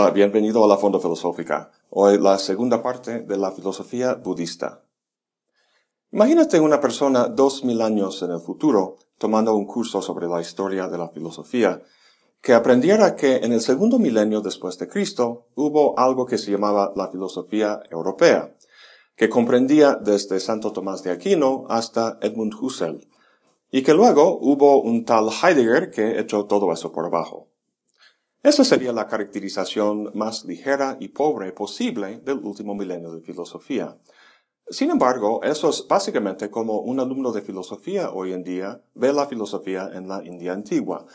Hola, bienvenido a la Fondo Filosófica. Hoy la segunda parte de la filosofía budista. Imagínate una persona dos mil años en el futuro tomando un curso sobre la historia de la filosofía, que aprendiera que en el segundo milenio después de Cristo hubo algo que se llamaba la filosofía europea, que comprendía desde Santo Tomás de Aquino hasta Edmund Husserl, y que luego hubo un tal Heidegger que echó todo eso por abajo. Esa sería la caracterización más ligera y pobre posible del último milenio de filosofía. Sin embargo, eso es básicamente como un alumno de filosofía hoy en día ve la filosofía en la India antigua.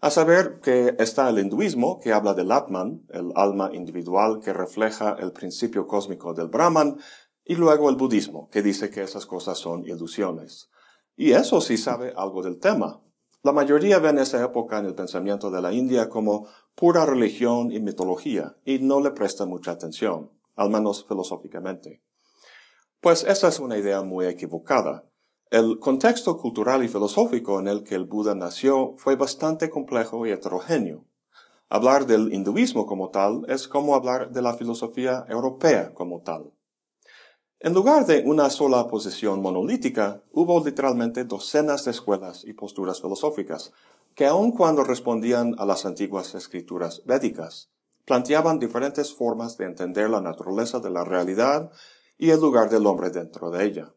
A saber que está el hinduismo, que habla del Atman, el alma individual que refleja el principio cósmico del Brahman, y luego el budismo, que dice que esas cosas son ilusiones. Y eso sí sabe algo del tema, la mayoría ven esa época en el pensamiento de la India como pura religión y mitología y no le prestan mucha atención, al menos filosóficamente. Pues esa es una idea muy equivocada. El contexto cultural y filosófico en el que el Buda nació fue bastante complejo y heterogéneo. Hablar del hinduismo como tal es como hablar de la filosofía europea como tal. En lugar de una sola posición monolítica, hubo literalmente docenas de escuelas y posturas filosóficas, que aun cuando respondían a las antiguas escrituras védicas, planteaban diferentes formas de entender la naturaleza de la realidad y el lugar del hombre dentro de ella.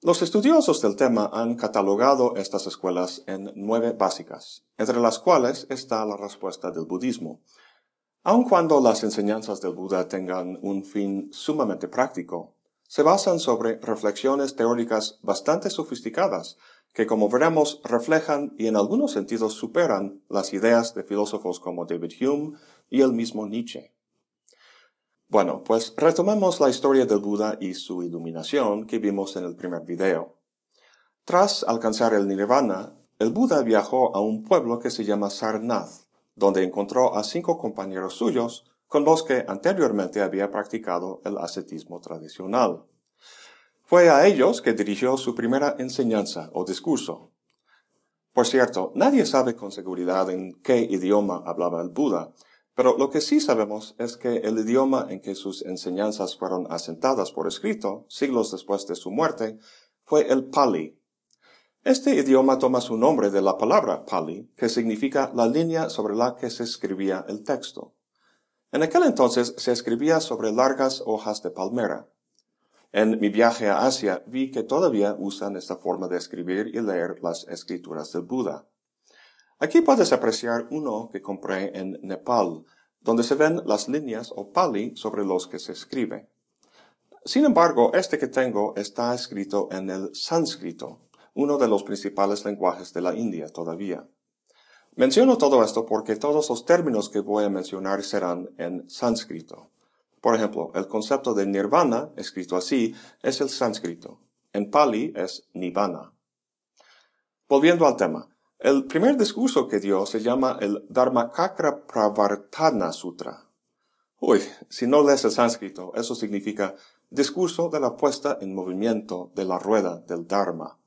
Los estudiosos del tema han catalogado estas escuelas en nueve básicas, entre las cuales está la respuesta del budismo, Aun cuando las enseñanzas del Buda tengan un fin sumamente práctico, se basan sobre reflexiones teóricas bastante sofisticadas que, como veremos, reflejan y en algunos sentidos superan las ideas de filósofos como David Hume y el mismo Nietzsche. Bueno, pues retomemos la historia del Buda y su iluminación que vimos en el primer video. Tras alcanzar el nirvana, el Buda viajó a un pueblo que se llama Sarnath, donde encontró a cinco compañeros suyos con los que anteriormente había practicado el ascetismo tradicional. Fue a ellos que dirigió su primera enseñanza o discurso. Por cierto, nadie sabe con seguridad en qué idioma hablaba el Buda, pero lo que sí sabemos es que el idioma en que sus enseñanzas fueron asentadas por escrito, siglos después de su muerte, fue el Pali, este idioma toma su nombre de la palabra Pali, que significa la línea sobre la que se escribía el texto. En aquel entonces se escribía sobre largas hojas de palmera. En mi viaje a Asia vi que todavía usan esta forma de escribir y leer las escrituras del Buda. Aquí puedes apreciar uno que compré en Nepal, donde se ven las líneas o pali sobre los que se escribe. Sin embargo, este que tengo está escrito en el sánscrito, uno de los principales lenguajes de la India todavía. Menciono todo esto porque todos los términos que voy a mencionar serán en sánscrito. Por ejemplo, el concepto de nirvana, escrito así, es el sánscrito. En pali es nibbana. Volviendo al tema, el primer discurso que dio se llama el Dharmakakra Pravartana Sutra. Uy, si no lees el sánscrito, eso significa discurso de la puesta en movimiento de la rueda del Dharma.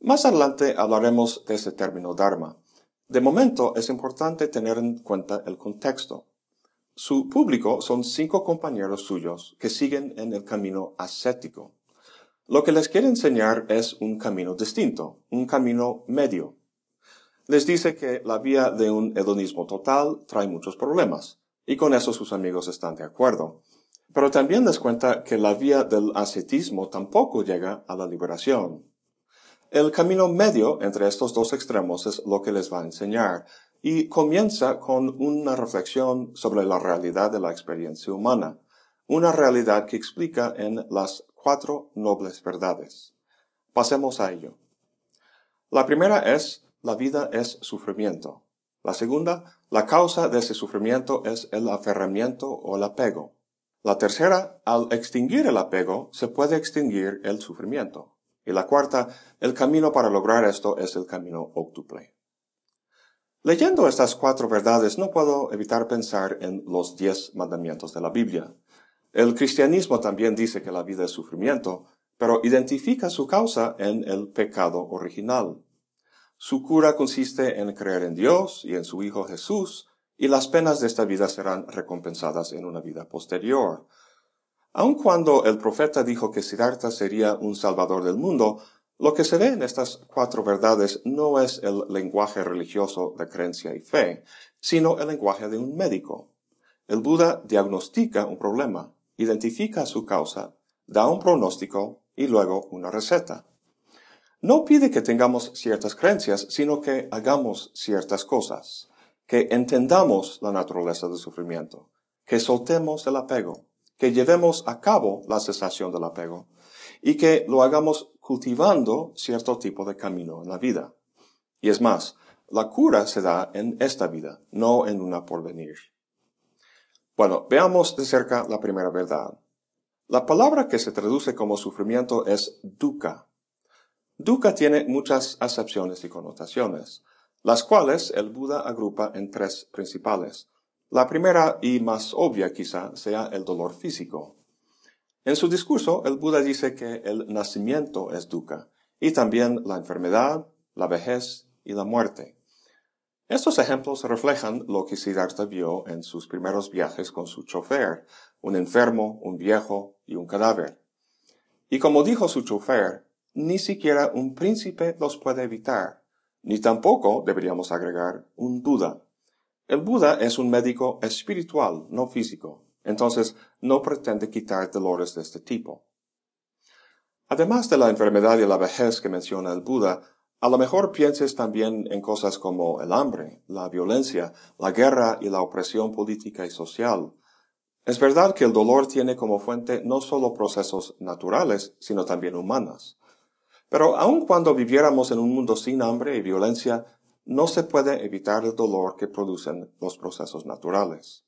Más adelante hablaremos de ese término Dharma. De momento es importante tener en cuenta el contexto. Su público son cinco compañeros suyos que siguen en el camino ascético. Lo que les quiere enseñar es un camino distinto, un camino medio. Les dice que la vía de un hedonismo total trae muchos problemas, y con eso sus amigos están de acuerdo. Pero también les cuenta que la vía del ascetismo tampoco llega a la liberación. El camino medio entre estos dos extremos es lo que les va a enseñar y comienza con una reflexión sobre la realidad de la experiencia humana, una realidad que explica en las cuatro nobles verdades. Pasemos a ello. La primera es, la vida es sufrimiento. La segunda, la causa de ese sufrimiento es el aferramiento o el apego. La tercera, al extinguir el apego, se puede extinguir el sufrimiento. Y la cuarta, el camino para lograr esto es el camino octuple. Leyendo estas cuatro verdades no puedo evitar pensar en los diez mandamientos de la Biblia. El cristianismo también dice que la vida es sufrimiento, pero identifica su causa en el pecado original. Su cura consiste en creer en Dios y en su Hijo Jesús y las penas de esta vida serán recompensadas en una vida posterior. Aun cuando el profeta dijo que Siddhartha sería un salvador del mundo, lo que se ve en estas cuatro verdades no es el lenguaje religioso de creencia y fe, sino el lenguaje de un médico. El Buda diagnostica un problema, identifica su causa, da un pronóstico y luego una receta. No pide que tengamos ciertas creencias, sino que hagamos ciertas cosas, que entendamos la naturaleza del sufrimiento, que soltemos el apego, que llevemos a cabo la cesación del apego y que lo hagamos cultivando cierto tipo de camino en la vida. Y es más, la cura se da en esta vida, no en una porvenir. Bueno, veamos de cerca la primera verdad. La palabra que se traduce como sufrimiento es dukkha. Dukkha tiene muchas acepciones y connotaciones, las cuales el Buda agrupa en tres principales. La primera y más obvia quizá sea el dolor físico. En su discurso, el Buda dice que el nacimiento es dukkha, y también la enfermedad, la vejez y la muerte. Estos ejemplos reflejan lo que Siddhartha vio en sus primeros viajes con su chofer, un enfermo, un viejo y un cadáver. Y como dijo su chofer, ni siquiera un príncipe los puede evitar, ni tampoco, deberíamos agregar, un Buda. El Buda es un médico espiritual, no físico, entonces no pretende quitar dolores de este tipo. Además de la enfermedad y la vejez que menciona el Buda, a lo mejor pienses también en cosas como el hambre, la violencia, la guerra y la opresión política y social. Es verdad que el dolor tiene como fuente no solo procesos naturales, sino también humanas. Pero aun cuando viviéramos en un mundo sin hambre y violencia, no se puede evitar el dolor que producen los procesos naturales.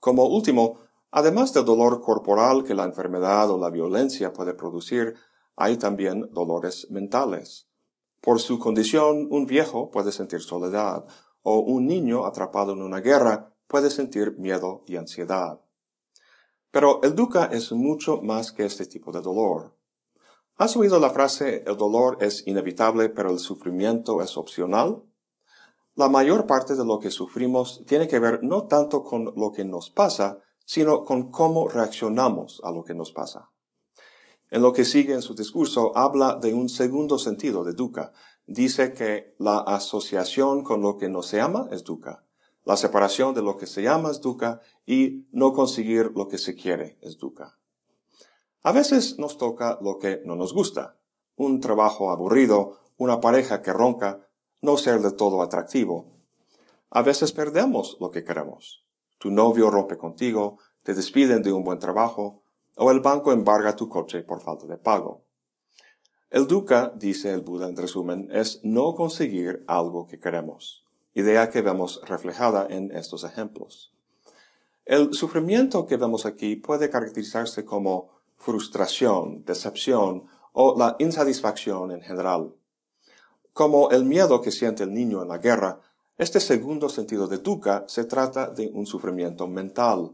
Como último, además del dolor corporal que la enfermedad o la violencia puede producir, hay también dolores mentales. Por su condición, un viejo puede sentir soledad, o un niño atrapado en una guerra puede sentir miedo y ansiedad. Pero el dukkha es mucho más que este tipo de dolor. ¿Has oído la frase el dolor es inevitable pero el sufrimiento es opcional? La mayor parte de lo que sufrimos tiene que ver no tanto con lo que nos pasa, sino con cómo reaccionamos a lo que nos pasa. En lo que sigue en su discurso habla de un segundo sentido de dukkha. Dice que la asociación con lo que no se ama es dukkha. La separación de lo que se ama es dukkha y no conseguir lo que se quiere es dukkha. A veces nos toca lo que no nos gusta. Un trabajo aburrido, una pareja que ronca, no ser de todo atractivo. A veces perdemos lo que queremos. Tu novio rompe contigo, te despiden de un buen trabajo, o el banco embarga tu coche por falta de pago. El dukkha, dice el Buda en resumen, es no conseguir algo que queremos, idea que vemos reflejada en estos ejemplos. El sufrimiento que vemos aquí puede caracterizarse como frustración, decepción o la insatisfacción en general. Como el miedo que siente el niño en la guerra, este segundo sentido de dukkha se trata de un sufrimiento mental,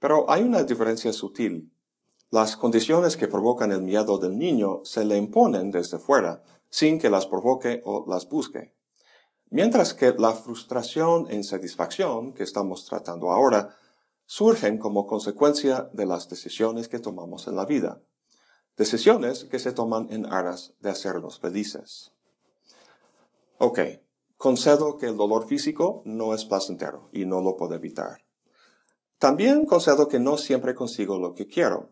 pero hay una diferencia sutil. Las condiciones que provocan el miedo del niño se le imponen desde fuera, sin que las provoque o las busque. Mientras que la frustración e insatisfacción que estamos tratando ahora surgen como consecuencia de las decisiones que tomamos en la vida, decisiones que se toman en aras de hacernos felices. Ok, concedo que el dolor físico no es placentero y no lo puedo evitar. También concedo que no siempre consigo lo que quiero.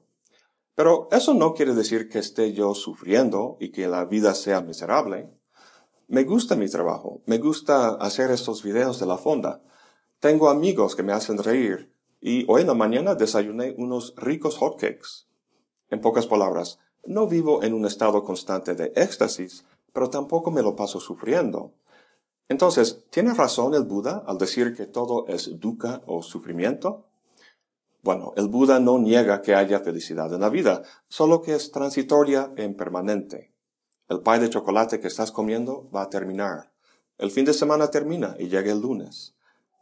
Pero eso no quiere decir que esté yo sufriendo y que la vida sea miserable. Me gusta mi trabajo, me gusta hacer estos videos de la fonda. Tengo amigos que me hacen reír y hoy en la mañana desayuné unos ricos hotcakes. En pocas palabras, no vivo en un estado constante de éxtasis, pero tampoco me lo paso sufriendo. Entonces, ¿tiene razón el Buda al decir que todo es dukkha o sufrimiento? Bueno, el Buda no niega que haya felicidad en la vida, solo que es transitoria e impermanente. El pie de chocolate que estás comiendo va a terminar. El fin de semana termina y llega el lunes.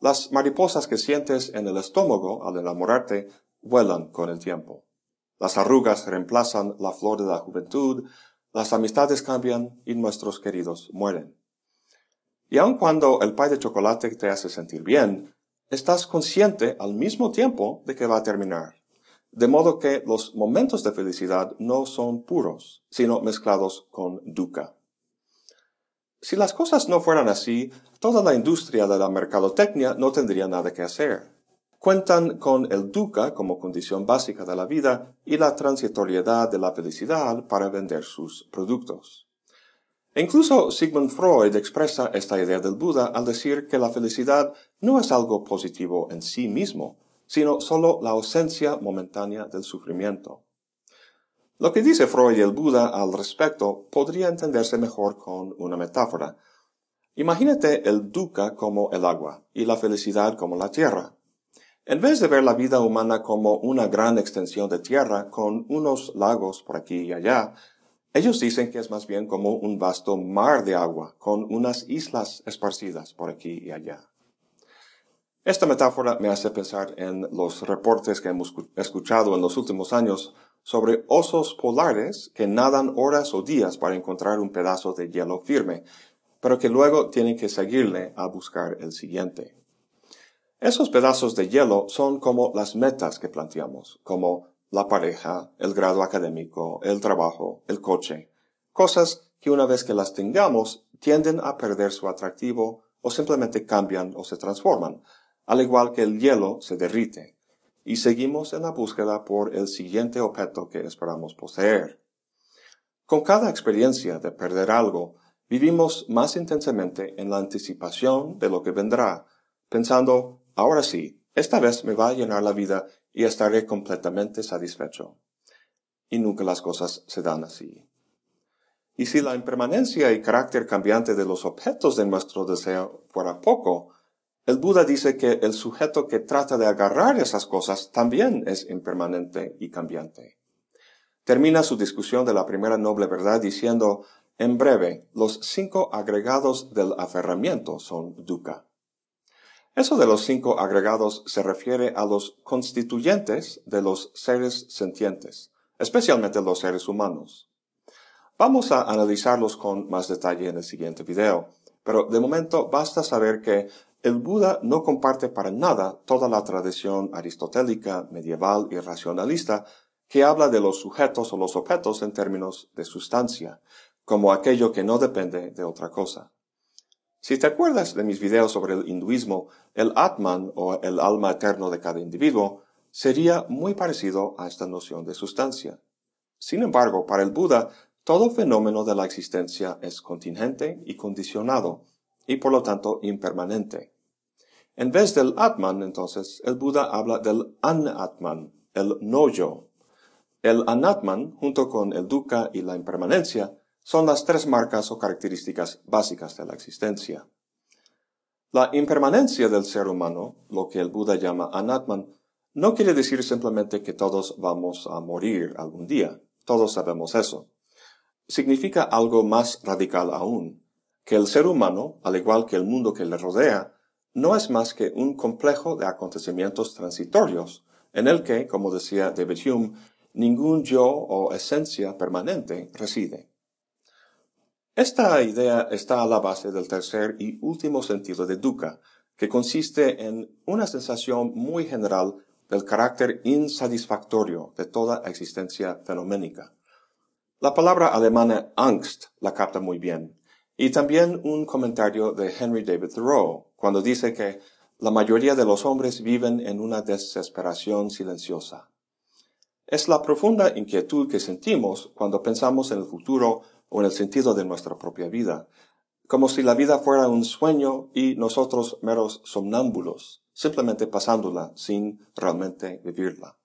Las mariposas que sientes en el estómago al enamorarte vuelan con el tiempo. Las arrugas reemplazan la flor de la juventud, las amistades cambian y nuestros queridos mueren. Y aun cuando el pay de chocolate te hace sentir bien, estás consciente al mismo tiempo de que va a terminar. De modo que los momentos de felicidad no son puros, sino mezclados con dukkha. Si las cosas no fueran así, toda la industria de la mercadotecnia no tendría nada que hacer. Cuentan con el dukkha como condición básica de la vida y la transitoriedad de la felicidad para vender sus productos. Incluso Sigmund Freud expresa esta idea del Buda al decir que la felicidad no es algo positivo en sí mismo, sino solo la ausencia momentánea del sufrimiento. Lo que dice Freud y el Buda al respecto podría entenderse mejor con una metáfora. Imagínate el dukkha como el agua y la felicidad como la tierra. En vez de ver la vida humana como una gran extensión de tierra con unos lagos por aquí y allá, ellos dicen que es más bien como un vasto mar de agua, con unas islas esparcidas por aquí y allá. Esta metáfora me hace pensar en los reportes que hemos escuchado en los últimos años sobre osos polares que nadan horas o días para encontrar un pedazo de hielo firme, pero que luego tienen que seguirle a buscar el siguiente. Esos pedazos de hielo son como las metas que planteamos, como la pareja, el grado académico, el trabajo, el coche, cosas que una vez que las tengamos tienden a perder su atractivo o simplemente cambian o se transforman, al igual que el hielo se derrite, y seguimos en la búsqueda por el siguiente objeto que esperamos poseer. Con cada experiencia de perder algo, vivimos más intensamente en la anticipación de lo que vendrá, pensando, ahora sí, esta vez me va a llenar la vida y estaré completamente satisfecho. Y nunca las cosas se dan así. Y si la impermanencia y carácter cambiante de los objetos de nuestro deseo fuera poco, el Buda dice que el sujeto que trata de agarrar esas cosas también es impermanente y cambiante. Termina su discusión de la primera noble verdad diciendo, en breve, los cinco agregados del aferramiento son dukkha. Eso de los cinco agregados se refiere a los constituyentes de los seres sentientes, especialmente los seres humanos. Vamos a analizarlos con más detalle en el siguiente video, pero de momento basta saber que el Buda no comparte para nada toda la tradición aristotélica, medieval y racionalista que habla de los sujetos o los objetos en términos de sustancia, como aquello que no depende de otra cosa. Si te acuerdas de mis videos sobre el hinduismo, el Atman o el alma eterno de cada individuo sería muy parecido a esta noción de sustancia. Sin embargo, para el Buda, todo fenómeno de la existencia es contingente y condicionado, y por lo tanto impermanente. En vez del Atman, entonces, el Buda habla del Anatman, el no-yo. El Anatman, junto con el dukkha y la impermanencia, son las tres marcas o características básicas de la existencia. La impermanencia del ser humano, lo que el Buda llama anatman, no quiere decir simplemente que todos vamos a morir algún día. Todos sabemos eso. Significa algo más radical aún, que el ser humano, al igual que el mundo que le rodea, no es más que un complejo de acontecimientos transitorios, en el que, como decía David Hume, ningún yo o esencia permanente reside. Esta idea está a la base del tercer y último sentido de dukkha, que consiste en una sensación muy general del carácter insatisfactorio de toda existencia fenoménica. La palabra alemana Angst la capta muy bien, y también un comentario de Henry David Thoreau, cuando dice que la mayoría de los hombres viven en una desesperación silenciosa. Es la profunda inquietud que sentimos cuando pensamos en el futuro o en el sentido de nuestra propia vida, como si la vida fuera un sueño y nosotros meros somnámbulos, simplemente pasándola sin realmente vivirla.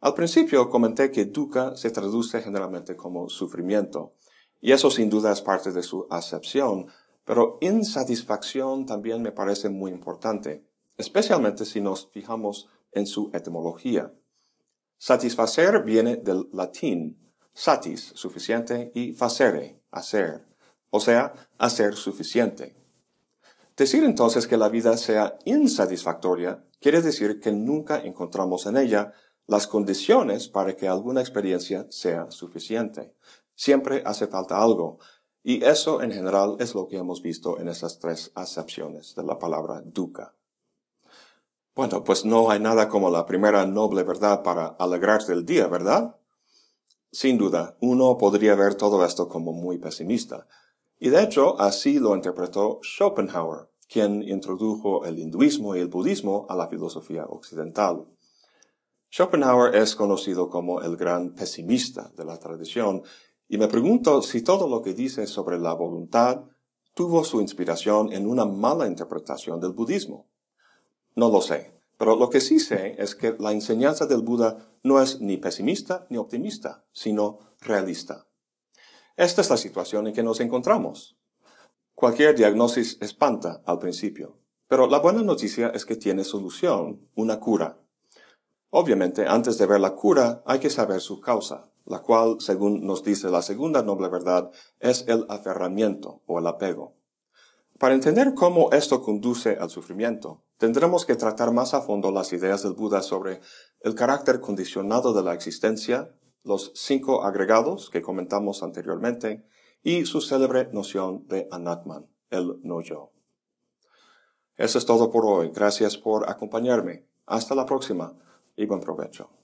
Al principio comenté que dukkha se traduce generalmente como sufrimiento, y eso sin duda es parte de su acepción, pero insatisfacción también me parece muy importante, especialmente si nos fijamos en su etimología. Satisfacer viene del latín satis, suficiente, y facere, hacer, o sea, hacer suficiente. Decir entonces que la vida sea insatisfactoria quiere decir que nunca encontramos en ella las condiciones para que alguna experiencia sea suficiente. Siempre hace falta algo, y eso en general es lo que hemos visto en esas tres acepciones de la palabra dukkha. Bueno, pues no hay nada como la primera noble verdad para alegrarse el día, ¿verdad? Sin duda, uno podría ver todo esto como muy pesimista. Y de hecho, así lo interpretó Schopenhauer, quien introdujo el hinduismo y el budismo a la filosofía occidental. Schopenhauer es conocido como el gran pesimista de la tradición, y me pregunto si todo lo que dice sobre la voluntad tuvo su inspiración en una mala interpretación del budismo. No lo sé, pero lo que sí sé es que la enseñanza del Buda no es ni pesimista ni optimista, sino realista. Esta es la situación en que nos encontramos. Cualquier diagnosis espanta al principio, pero la buena noticia es que tiene solución, una cura. Obviamente, antes de ver la cura, hay que saber su causa, la cual, según nos dice la segunda noble verdad, es el aferramiento o el apego. Para entender cómo esto conduce al sufrimiento, tendremos que tratar más a fondo las ideas del Buda sobre el carácter condicionado de la existencia, los cinco agregados que comentamos anteriormente, y su célebre noción de Anatman, el no yo. Eso es todo por hoy. Gracias por acompañarme. Hasta la próxima y buen provecho.